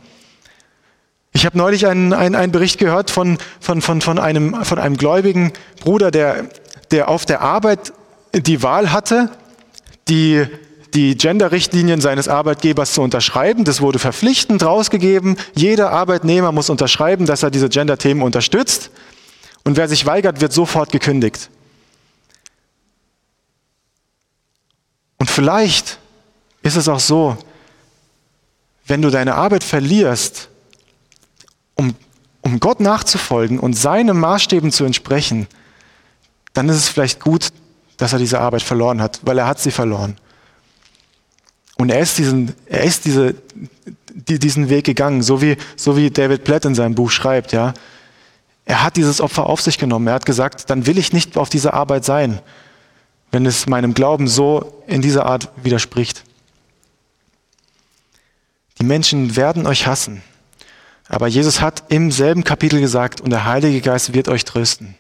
Ich habe neulich einen, einen, einen Bericht gehört von, von, von, von, einem, von einem gläubigen Bruder, der, der auf der Arbeit die Wahl hatte, die, die Gender-Richtlinien seines Arbeitgebers zu unterschreiben. Das wurde verpflichtend rausgegeben. Jeder Arbeitnehmer muss unterschreiben, dass er diese Gender-Themen unterstützt. Und wer sich weigert, wird sofort gekündigt. Und vielleicht ist es auch so, wenn du deine Arbeit verlierst, um, um Gott nachzufolgen und seinen Maßstäben zu entsprechen, dann ist es vielleicht gut, dass er diese Arbeit verloren hat, weil er hat sie verloren. Und er ist diesen, er ist diese, die, diesen Weg gegangen, so wie, so wie David Platt in seinem Buch schreibt, ja. Er hat dieses Opfer auf sich genommen. Er hat gesagt, dann will ich nicht auf dieser Arbeit sein wenn es meinem Glauben so in dieser Art widerspricht. Die Menschen werden euch hassen. Aber Jesus hat im selben Kapitel gesagt, und der Heilige Geist wird euch trösten.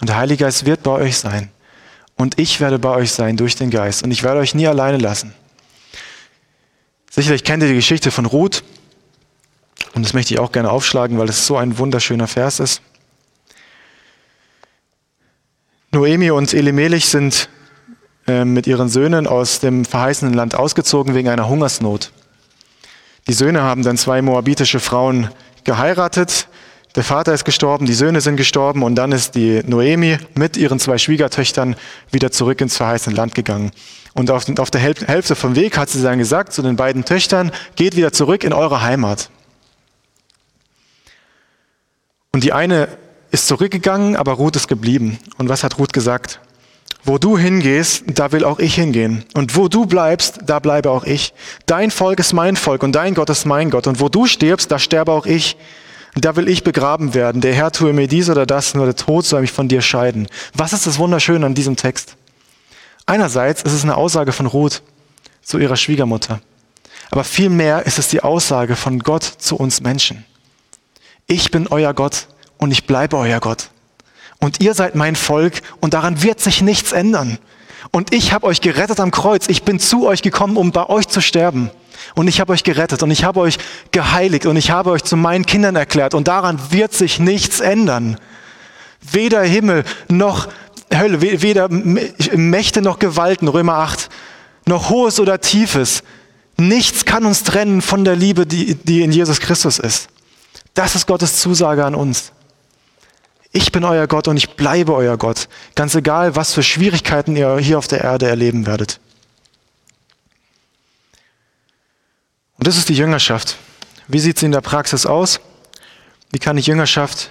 Und der Heilige Geist wird bei euch sein. Und ich werde bei euch sein durch den Geist. Und ich werde euch nie alleine lassen. Sicherlich kennt ihr die Geschichte von Ruth. Und das möchte ich auch gerne aufschlagen, weil es so ein wunderschöner Vers ist. Noemi und Elimelech sind äh, mit ihren Söhnen aus dem verheißenen Land ausgezogen wegen einer Hungersnot. Die Söhne haben dann zwei moabitische Frauen geheiratet. Der Vater ist gestorben, die Söhne sind gestorben und dann ist die Noemi mit ihren zwei Schwiegertöchtern wieder zurück ins verheißene Land gegangen. Und auf, auf der Hälfte vom Weg hat sie dann gesagt zu den beiden Töchtern, geht wieder zurück in eure Heimat. Und die eine ist zurückgegangen, aber Ruth ist geblieben. Und was hat Ruth gesagt? Wo du hingehst, da will auch ich hingehen. Und wo du bleibst, da bleibe auch ich. Dein Volk ist mein Volk und dein Gott ist mein Gott. Und wo du stirbst, da sterbe auch ich. Da will ich begraben werden. Der Herr tue mir dies oder das, nur der Tod soll mich von dir scheiden. Was ist das Wunderschöne an diesem Text? Einerseits ist es eine Aussage von Ruth zu ihrer Schwiegermutter. Aber vielmehr ist es die Aussage von Gott zu uns Menschen. Ich bin euer Gott und ich bleibe euer Gott. Und ihr seid mein Volk und daran wird sich nichts ändern. Und ich habe euch gerettet am Kreuz. Ich bin zu euch gekommen, um bei euch zu sterben. Und ich habe euch gerettet und ich habe euch geheiligt und ich habe euch zu meinen Kindern erklärt. Und daran wird sich nichts ändern. Weder Himmel noch Hölle, weder Mächte noch Gewalten, Römer 8, noch Hohes oder Tiefes. Nichts kann uns trennen von der Liebe, die, die in Jesus Christus ist. Das ist Gottes Zusage an uns. Ich bin euer Gott und ich bleibe euer Gott, ganz egal, was für Schwierigkeiten ihr hier auf der Erde erleben werdet. Und das ist die Jüngerschaft. Wie sieht sie in der Praxis aus? Wie kann ich Jüngerschaft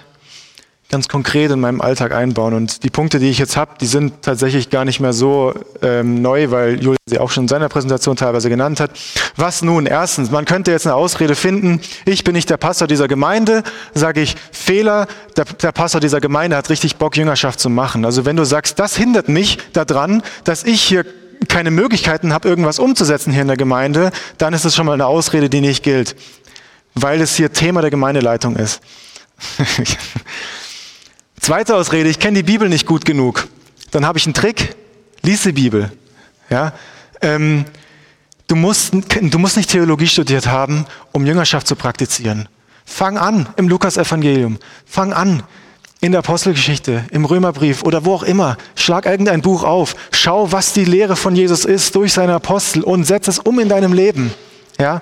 ganz konkret in meinem Alltag einbauen. Und die Punkte, die ich jetzt habe, die sind tatsächlich gar nicht mehr so ähm, neu, weil Julian sie auch schon in seiner Präsentation teilweise genannt hat. Was nun? Erstens, man könnte jetzt eine Ausrede finden, ich bin nicht der Pastor dieser Gemeinde, sage ich, Fehler, der, der Pastor dieser Gemeinde hat richtig Bock, Jüngerschaft zu machen. Also wenn du sagst, das hindert mich daran, dass ich hier keine Möglichkeiten habe, irgendwas umzusetzen hier in der Gemeinde, dann ist es schon mal eine Ausrede, die nicht gilt, weil es hier Thema der Gemeindeleitung ist. Zweite Ausrede, ich kenne die Bibel nicht gut genug. Dann habe ich einen Trick, lies die Bibel. Ja? Ähm, du, musst, du musst nicht Theologie studiert haben, um Jüngerschaft zu praktizieren. Fang an im Lukas-Evangelium. Fang an in der Apostelgeschichte, im Römerbrief oder wo auch immer. Schlag irgendein Buch auf. Schau, was die Lehre von Jesus ist durch seine Apostel und setz es um in deinem Leben. Ja?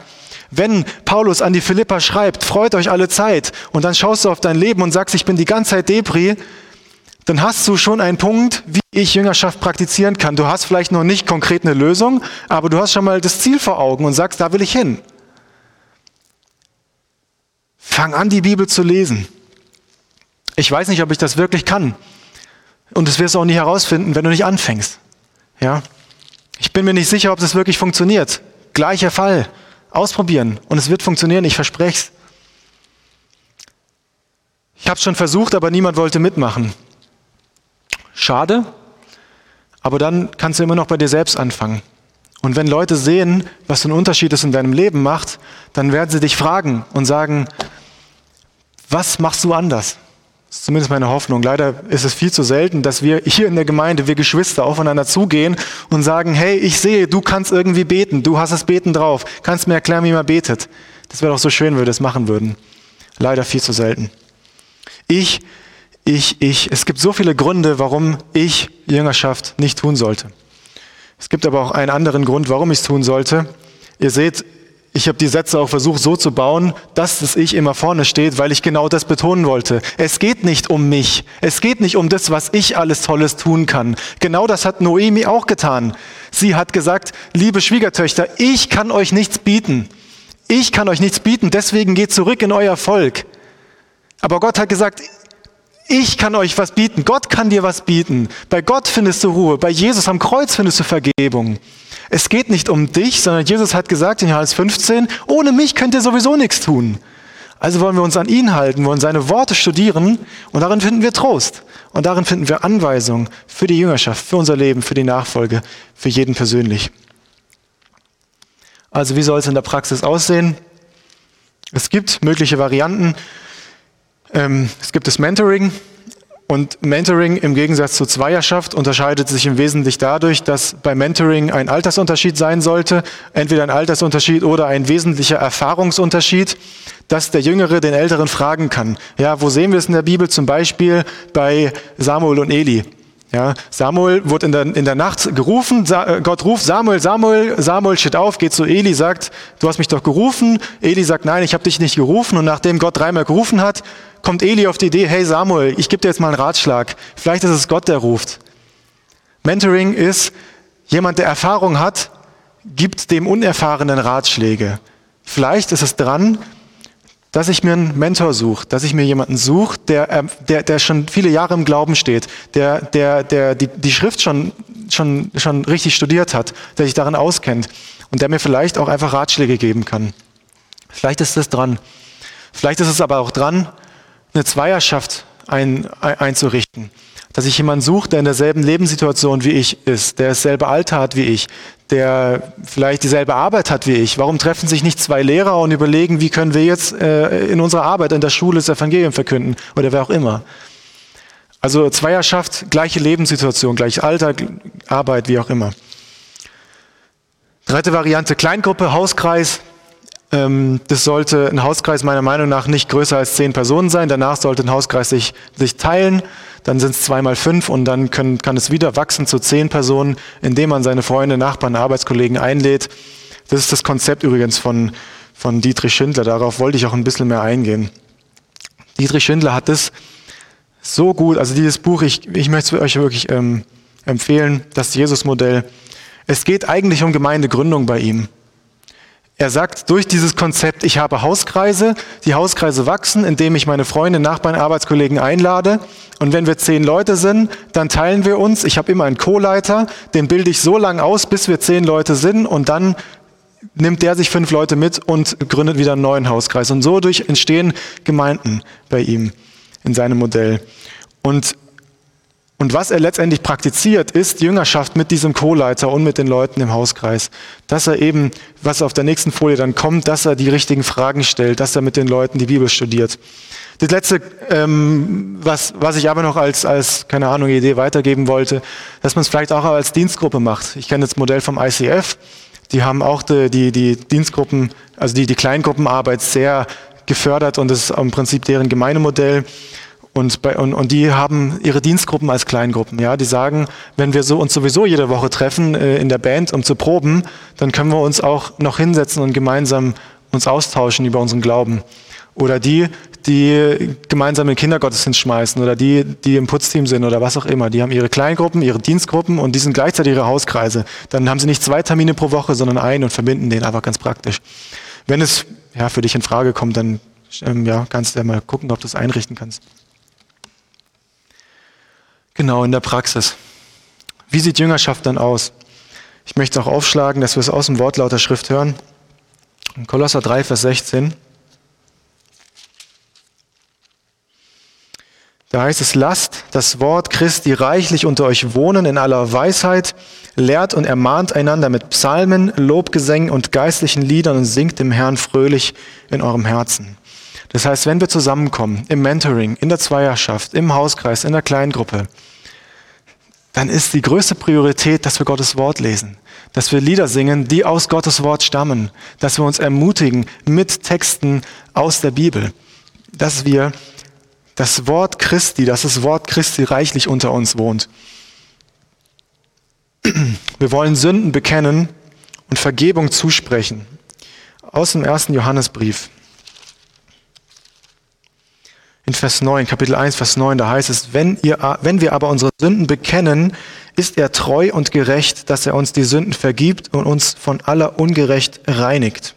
Wenn Paulus an die Philippa schreibt, freut euch alle Zeit und dann schaust du auf dein Leben und sagst, ich bin die ganze Zeit Depri, dann hast du schon einen Punkt, wie ich Jüngerschaft praktizieren kann. Du hast vielleicht noch nicht konkret eine Lösung, aber du hast schon mal das Ziel vor Augen und sagst, da will ich hin. Fang an, die Bibel zu lesen. Ich weiß nicht, ob ich das wirklich kann. Und das wirst du auch nicht herausfinden, wenn du nicht anfängst. Ja? Ich bin mir nicht sicher, ob das wirklich funktioniert. Gleicher Fall. Ausprobieren. Und es wird funktionieren, ich verspreche es. Ich habe es schon versucht, aber niemand wollte mitmachen. Schade, aber dann kannst du immer noch bei dir selbst anfangen. Und wenn Leute sehen, was für ein Unterschied es in deinem Leben macht, dann werden sie dich fragen und sagen, was machst du anders? Das ist zumindest meine Hoffnung. Leider ist es viel zu selten, dass wir hier in der Gemeinde, wir Geschwister, aufeinander zugehen und sagen, hey, ich sehe, du kannst irgendwie beten, du hast das Beten drauf, kannst mir erklären, wie man betet. Das wäre doch so schön, wenn wir das machen würden. Leider viel zu selten. Ich ich, ich. Es gibt so viele Gründe, warum ich Jüngerschaft nicht tun sollte. Es gibt aber auch einen anderen Grund, warum ich es tun sollte. Ihr seht, ich habe die Sätze auch versucht so zu bauen, dass das Ich immer vorne steht, weil ich genau das betonen wollte. Es geht nicht um mich. Es geht nicht um das, was ich alles Tolles tun kann. Genau das hat Noemi auch getan. Sie hat gesagt, liebe Schwiegertöchter, ich kann euch nichts bieten. Ich kann euch nichts bieten, deswegen geht zurück in euer Volk. Aber Gott hat gesagt, ich kann euch was bieten. Gott kann dir was bieten. Bei Gott findest du Ruhe. Bei Jesus am Kreuz findest du Vergebung. Es geht nicht um dich, sondern Jesus hat gesagt in Johannes 15, ohne mich könnt ihr sowieso nichts tun. Also wollen wir uns an ihn halten, wollen seine Worte studieren und darin finden wir Trost. Und darin finden wir Anweisungen für die Jüngerschaft, für unser Leben, für die Nachfolge, für jeden persönlich. Also wie soll es in der Praxis aussehen? Es gibt mögliche Varianten. Ähm, es gibt das Mentoring. Und Mentoring im Gegensatz zur Zweierschaft unterscheidet sich im Wesentlichen dadurch, dass bei Mentoring ein Altersunterschied sein sollte, entweder ein Altersunterschied oder ein wesentlicher Erfahrungsunterschied, dass der Jüngere den Älteren fragen kann. Ja, wo sehen wir es in der Bibel? Zum Beispiel bei Samuel und Eli. Ja, Samuel wird in der, in der Nacht gerufen, äh, Gott ruft Samuel, Samuel, Samuel steht auf, geht zu Eli, sagt, du hast mich doch gerufen. Eli sagt, nein, ich habe dich nicht gerufen. Und nachdem Gott dreimal gerufen hat, kommt Eli auf die Idee, hey Samuel, ich gebe dir jetzt mal einen Ratschlag. Vielleicht ist es Gott, der ruft. Mentoring ist, jemand, der Erfahrung hat, gibt dem Unerfahrenen Ratschläge. Vielleicht ist es dran, dass ich mir einen Mentor suche, dass ich mir jemanden suche, der, ähm, der, der schon viele Jahre im Glauben steht, der, der, der die, die Schrift schon, schon, schon richtig studiert hat, der sich darin auskennt und der mir vielleicht auch einfach Ratschläge geben kann. Vielleicht ist das dran. Vielleicht ist es aber auch dran, eine Zweierschaft ein, einzurichten. Dass ich jemanden suche, der in derselben Lebenssituation wie ich ist, der dasselbe Alter hat wie ich, der vielleicht dieselbe Arbeit hat wie ich. Warum treffen sich nicht zwei Lehrer und überlegen, wie können wir jetzt äh, in unserer Arbeit in der Schule das Evangelium verkünden oder wer auch immer. Also Zweierschaft, gleiche Lebenssituation, gleiches Alter, Arbeit, wie auch immer. Dritte Variante, Kleingruppe, Hauskreis. Ähm, das sollte ein Hauskreis meiner Meinung nach nicht größer als zehn Personen sein. Danach sollte ein Hauskreis sich, sich teilen. Dann sind es zwei mal fünf und dann können, kann es wieder wachsen zu zehn Personen, indem man seine Freunde, Nachbarn, Arbeitskollegen einlädt. Das ist das Konzept übrigens von, von Dietrich Schindler. Darauf wollte ich auch ein bisschen mehr eingehen. Dietrich Schindler hat das so gut, also dieses Buch, ich, ich möchte es euch wirklich ähm, empfehlen, das Jesus-Modell. Es geht eigentlich um Gemeindegründung bei ihm. Er sagt durch dieses Konzept, ich habe Hauskreise, die Hauskreise wachsen, indem ich meine Freunde, Nachbarn, Arbeitskollegen einlade. Und wenn wir zehn Leute sind, dann teilen wir uns. Ich habe immer einen Co-Leiter, den bilde ich so lange aus, bis wir zehn Leute sind und dann nimmt der sich fünf Leute mit und gründet wieder einen neuen Hauskreis. Und so durch entstehen Gemeinden bei ihm in seinem Modell. Und und was er letztendlich praktiziert, ist Jüngerschaft mit diesem Co-Leiter und mit den Leuten im Hauskreis. Dass er eben, was auf der nächsten Folie dann kommt, dass er die richtigen Fragen stellt, dass er mit den Leuten die Bibel studiert. Das letzte, ähm, was, was ich aber noch als, als, keine Ahnung, Idee weitergeben wollte, dass man es vielleicht auch als Dienstgruppe macht. Ich kenne das Modell vom ICF. Die haben auch die, die, die Dienstgruppen, also die, die Kleingruppenarbeit sehr gefördert und das ist im Prinzip deren Gemeindemodell. Und, bei, und, und die haben ihre Dienstgruppen als Kleingruppen. Ja, die sagen, wenn wir so uns sowieso jede Woche treffen äh, in der Band, um zu proben, dann können wir uns auch noch hinsetzen und gemeinsam uns austauschen über unseren Glauben. Oder die, die gemeinsam in den Kindergottesdienst schmeißen oder die, die im Putzteam sind oder was auch immer. Die haben ihre Kleingruppen, ihre Dienstgruppen und die sind gleichzeitig ihre Hauskreise. Dann haben sie nicht zwei Termine pro Woche, sondern einen und verbinden den einfach ganz praktisch. Wenn es ja, für dich in Frage kommt, dann ähm, ja, kannst du ja mal gucken, ob du es einrichten kannst. Genau, in der Praxis. Wie sieht Jüngerschaft dann aus? Ich möchte auch aufschlagen, dass wir es aus dem Wortlaut der Schrift hören. In Kolosser 3, Vers 16. Da heißt es, lasst das Wort Christi reichlich unter euch wohnen in aller Weisheit, lehrt und ermahnt einander mit Psalmen, Lobgesängen und geistlichen Liedern und singt dem Herrn fröhlich in eurem Herzen. Das heißt, wenn wir zusammenkommen, im Mentoring, in der Zweierschaft, im Hauskreis, in der Kleingruppe, dann ist die größte Priorität, dass wir Gottes Wort lesen, dass wir Lieder singen, die aus Gottes Wort stammen, dass wir uns ermutigen mit Texten aus der Bibel, dass wir das Wort Christi, dass das Wort Christi reichlich unter uns wohnt. Wir wollen Sünden bekennen und Vergebung zusprechen. Aus dem ersten Johannesbrief in Vers 9, Kapitel 1, Vers 9, da heißt es, wenn, ihr, wenn wir aber unsere Sünden bekennen, ist er treu und gerecht, dass er uns die Sünden vergibt und uns von aller Ungerecht reinigt.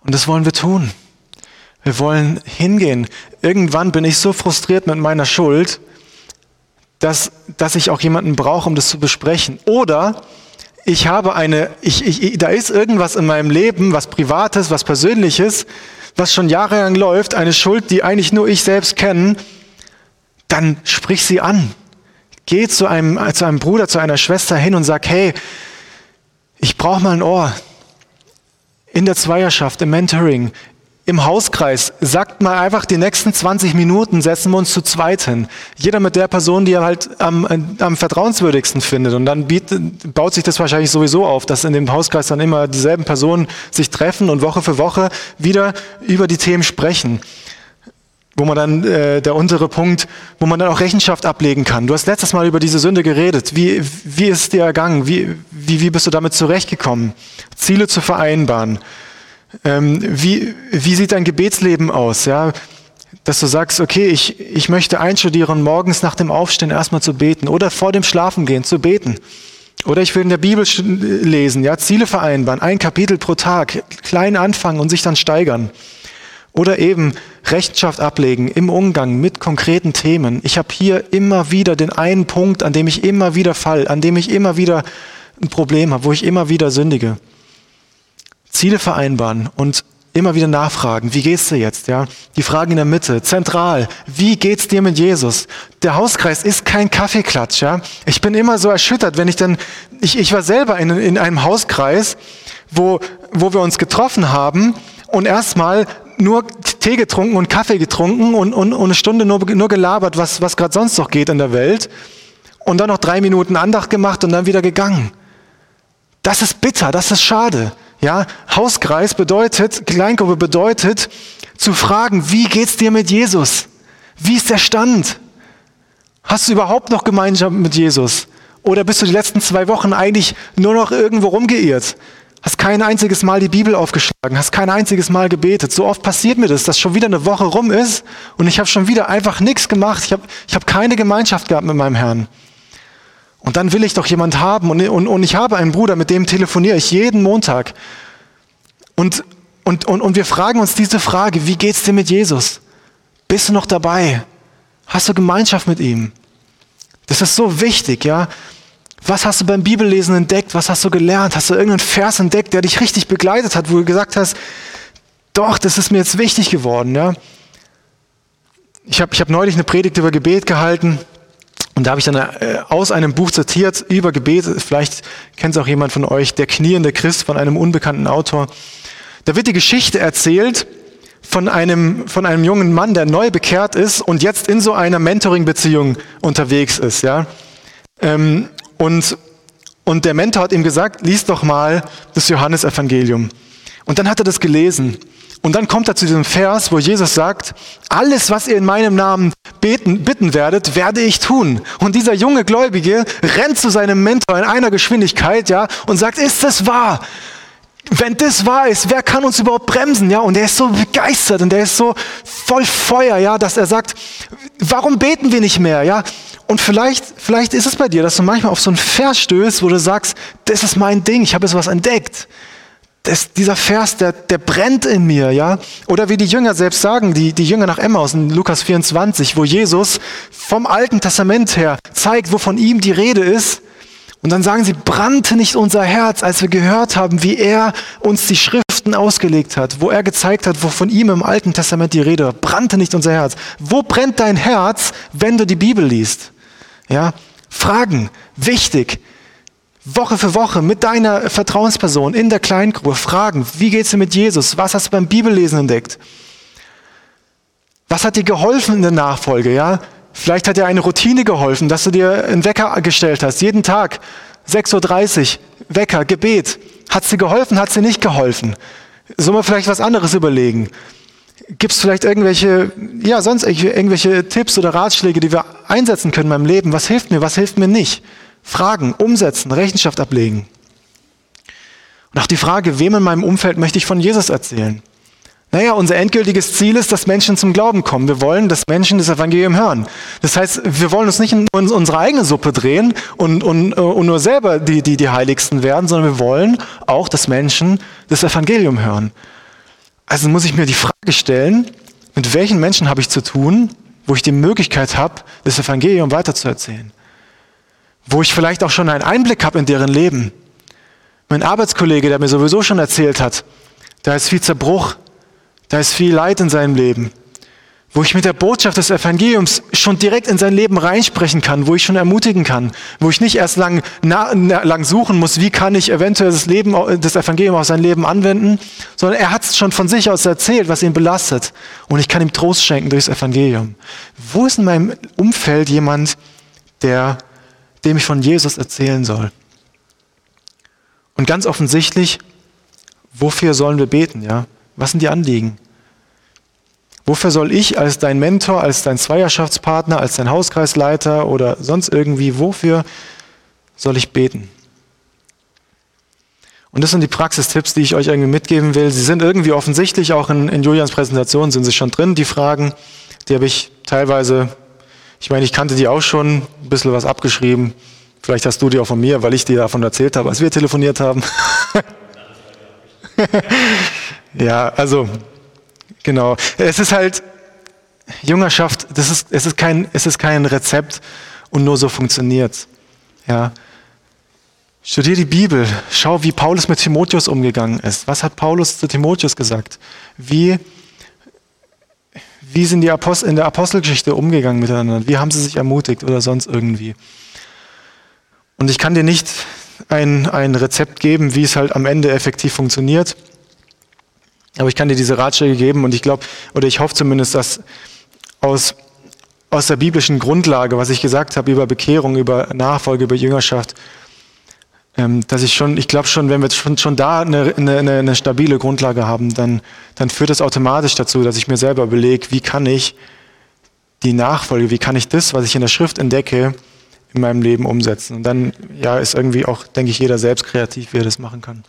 Und das wollen wir tun. Wir wollen hingehen. Irgendwann bin ich so frustriert mit meiner Schuld, dass, dass ich auch jemanden brauche, um das zu besprechen. Oder ich habe eine, ich, ich, da ist irgendwas in meinem Leben, was Privates, was Persönliches, was schon jahrelang läuft, eine Schuld, die eigentlich nur ich selbst kenne, dann sprich sie an. Geh zu einem, zu einem Bruder, zu einer Schwester hin und sag, hey, ich brauche mal ein Ohr. In der Zweierschaft, im Mentoring, im Hauskreis, sagt mal einfach die nächsten 20 Minuten, setzen wir uns zu zweit hin. Jeder mit der Person, die er halt am, am vertrauenswürdigsten findet. Und dann bietet, baut sich das wahrscheinlich sowieso auf, dass in dem Hauskreis dann immer dieselben Personen sich treffen und Woche für Woche wieder über die Themen sprechen. Wo man dann, äh, der untere Punkt, wo man dann auch Rechenschaft ablegen kann. Du hast letztes Mal über diese Sünde geredet. Wie, wie ist dir ergangen? Wie, wie, wie bist du damit zurechtgekommen? Ziele zu vereinbaren ähm, wie, wie sieht dein Gebetsleben aus? Ja? Dass du sagst, okay, ich, ich möchte einstudieren, morgens nach dem Aufstehen erstmal zu beten oder vor dem Schlafengehen zu beten. Oder ich will in der Bibel lesen, ja, Ziele vereinbaren, ein Kapitel pro Tag, klein anfangen und sich dann steigern. Oder eben Rechenschaft ablegen im Umgang mit konkreten Themen. Ich habe hier immer wieder den einen Punkt, an dem ich immer wieder fall, an dem ich immer wieder ein Problem habe, wo ich immer wieder sündige. Ziele vereinbaren und immer wieder nachfragen, wie geht's dir jetzt, ja? Die Fragen in der Mitte, zentral, wie geht's dir mit Jesus? Der Hauskreis ist kein Kaffeeklatsch, ja? Ich bin immer so erschüttert, wenn ich dann, ich, ich war selber in, in einem Hauskreis, wo, wo wir uns getroffen haben und erstmal nur Tee getrunken und Kaffee getrunken und, und, und eine Stunde nur, nur gelabert, was, was gerade sonst noch geht in der Welt. Und dann noch drei Minuten Andacht gemacht und dann wieder gegangen. Das ist bitter, das ist schade. Ja, Hauskreis bedeutet, Kleingruppe bedeutet, zu fragen, wie geht's dir mit Jesus? Wie ist der Stand? Hast du überhaupt noch Gemeinschaft mit Jesus? Oder bist du die letzten zwei Wochen eigentlich nur noch irgendwo rumgeirrt? Hast kein einziges Mal die Bibel aufgeschlagen, hast kein einziges Mal gebetet. So oft passiert mir das, dass schon wieder eine Woche rum ist und ich habe schon wieder einfach nichts gemacht. Ich habe ich hab keine Gemeinschaft gehabt mit meinem Herrn. Und dann will ich doch jemand haben und, und, und ich habe einen Bruder, mit dem telefoniere ich jeden Montag. Und, und, und, und wir fragen uns diese Frage, wie geht's dir mit Jesus? Bist du noch dabei? Hast du Gemeinschaft mit ihm? Das ist so wichtig, ja. Was hast du beim Bibellesen entdeckt? Was hast du gelernt? Hast du irgendeinen Vers entdeckt, der dich richtig begleitet hat, wo du gesagt hast, doch, das ist mir jetzt wichtig geworden, ja. Ich habe ich hab neulich eine Predigt über Gebet gehalten und da habe ich dann äh, aus einem Buch zitiert über Gebet, vielleicht kennt es auch jemand von euch, Der kniende Christ von einem unbekannten Autor. Da wird die Geschichte erzählt von einem, von einem jungen Mann, der neu bekehrt ist und jetzt in so einer Mentoring-Beziehung unterwegs ist. Ja? Ähm, und, und der Mentor hat ihm gesagt, lies doch mal das Johannesevangelium. Und dann hat er das gelesen. Und dann kommt er zu diesem Vers, wo Jesus sagt, alles, was ihr in meinem Namen beten, bitten werdet, werde ich tun. Und dieser junge Gläubige rennt zu seinem Mentor in einer Geschwindigkeit, ja, und sagt, ist das wahr? Wenn das wahr ist, wer kann uns überhaupt bremsen? Ja, und er ist so begeistert und er ist so voll Feuer, ja, dass er sagt, warum beten wir nicht mehr? Ja, und vielleicht, vielleicht ist es bei dir, dass du manchmal auf so einen Vers stößt, wo du sagst, das ist mein Ding, ich habe jetzt was entdeckt das, dieser Vers, der, der brennt in mir, ja. Oder wie die Jünger selbst sagen, die, die Jünger nach Emmaus in Lukas 24, wo Jesus vom Alten Testament her zeigt, wo von ihm die Rede ist. Und dann sagen sie, brannte nicht unser Herz, als wir gehört haben, wie er uns die Schriften ausgelegt hat, wo er gezeigt hat, wo von ihm im Alten Testament die Rede war. Brannte nicht unser Herz. Wo brennt dein Herz, wenn du die Bibel liest? Ja, Fragen, wichtig. Woche für Woche mit deiner Vertrauensperson in der Kleingruppe fragen, wie geht's dir mit Jesus? Was hast du beim Bibellesen entdeckt? Was hat dir geholfen in der Nachfolge? Ja, vielleicht hat dir eine Routine geholfen, dass du dir einen Wecker gestellt hast, jeden Tag 6:30 Uhr Wecker, Gebet. Hat sie geholfen? Hat sie nicht geholfen? Sollen wir vielleicht was anderes überlegen? Gibt es vielleicht irgendwelche, ja, sonst irgendwelche Tipps oder Ratschläge, die wir einsetzen können in meinem Leben? Was hilft mir? Was hilft mir nicht? Fragen, umsetzen, Rechenschaft ablegen. Und auch die Frage, wem in meinem Umfeld möchte ich von Jesus erzählen? Naja, unser endgültiges Ziel ist, dass Menschen zum Glauben kommen. Wir wollen, dass Menschen das Evangelium hören. Das heißt, wir wollen uns nicht in unsere eigene Suppe drehen und, und, äh, und nur selber die, die, die Heiligsten werden, sondern wir wollen auch, dass Menschen das Evangelium hören. Also muss ich mir die Frage stellen, mit welchen Menschen habe ich zu tun, wo ich die Möglichkeit habe, das Evangelium weiterzuerzählen wo ich vielleicht auch schon einen Einblick habe in deren Leben. Mein Arbeitskollege, der mir sowieso schon erzählt hat, da ist viel Zerbruch, da ist viel Leid in seinem Leben, wo ich mit der Botschaft des Evangeliums schon direkt in sein Leben reinsprechen kann, wo ich schon ermutigen kann, wo ich nicht erst lang, na, lang suchen muss, wie kann ich eventuell das, Leben, das Evangelium auf sein Leben anwenden, sondern er hat es schon von sich aus erzählt, was ihn belastet und ich kann ihm Trost schenken durchs Evangelium. Wo ist in meinem Umfeld jemand, der dem ich von Jesus erzählen soll. Und ganz offensichtlich, wofür sollen wir beten? Ja? Was sind die Anliegen? Wofür soll ich als dein Mentor, als dein Zweierschaftspartner, als dein Hauskreisleiter oder sonst irgendwie, wofür soll ich beten? Und das sind die Praxistipps, die ich euch irgendwie mitgeben will. Sie sind irgendwie offensichtlich, auch in, in Julians Präsentation sind sie schon drin, die Fragen. Die habe ich teilweise ich meine, ich kannte die auch schon, ein bisschen was abgeschrieben. Vielleicht hast du die auch von mir, weil ich dir davon erzählt habe, als wir telefoniert haben. ja, also, genau. Es ist halt, Jüngerschaft, das ist, es, ist kein, es ist kein Rezept und nur so funktioniert Ja. Studier die Bibel, schau, wie Paulus mit Timotheus umgegangen ist. Was hat Paulus zu Timotheus gesagt? Wie wie sind die Apostel in der Apostelgeschichte umgegangen miteinander? Wie haben sie sich ermutigt oder sonst irgendwie? Und ich kann dir nicht ein, ein Rezept geben, wie es halt am Ende effektiv funktioniert. Aber ich kann dir diese Ratschläge geben und ich glaube, oder ich hoffe zumindest, dass aus, aus der biblischen Grundlage, was ich gesagt habe über Bekehrung, über Nachfolge, über Jüngerschaft, ähm, dass ich schon, ich glaube schon, wenn wir schon, schon da eine, eine, eine stabile Grundlage haben, dann, dann führt das automatisch dazu, dass ich mir selber überlege, wie kann ich die Nachfolge, wie kann ich das, was ich in der Schrift entdecke, in meinem Leben umsetzen. Und dann ja, ist irgendwie auch, denke ich, jeder selbst kreativ, wie er das machen kann.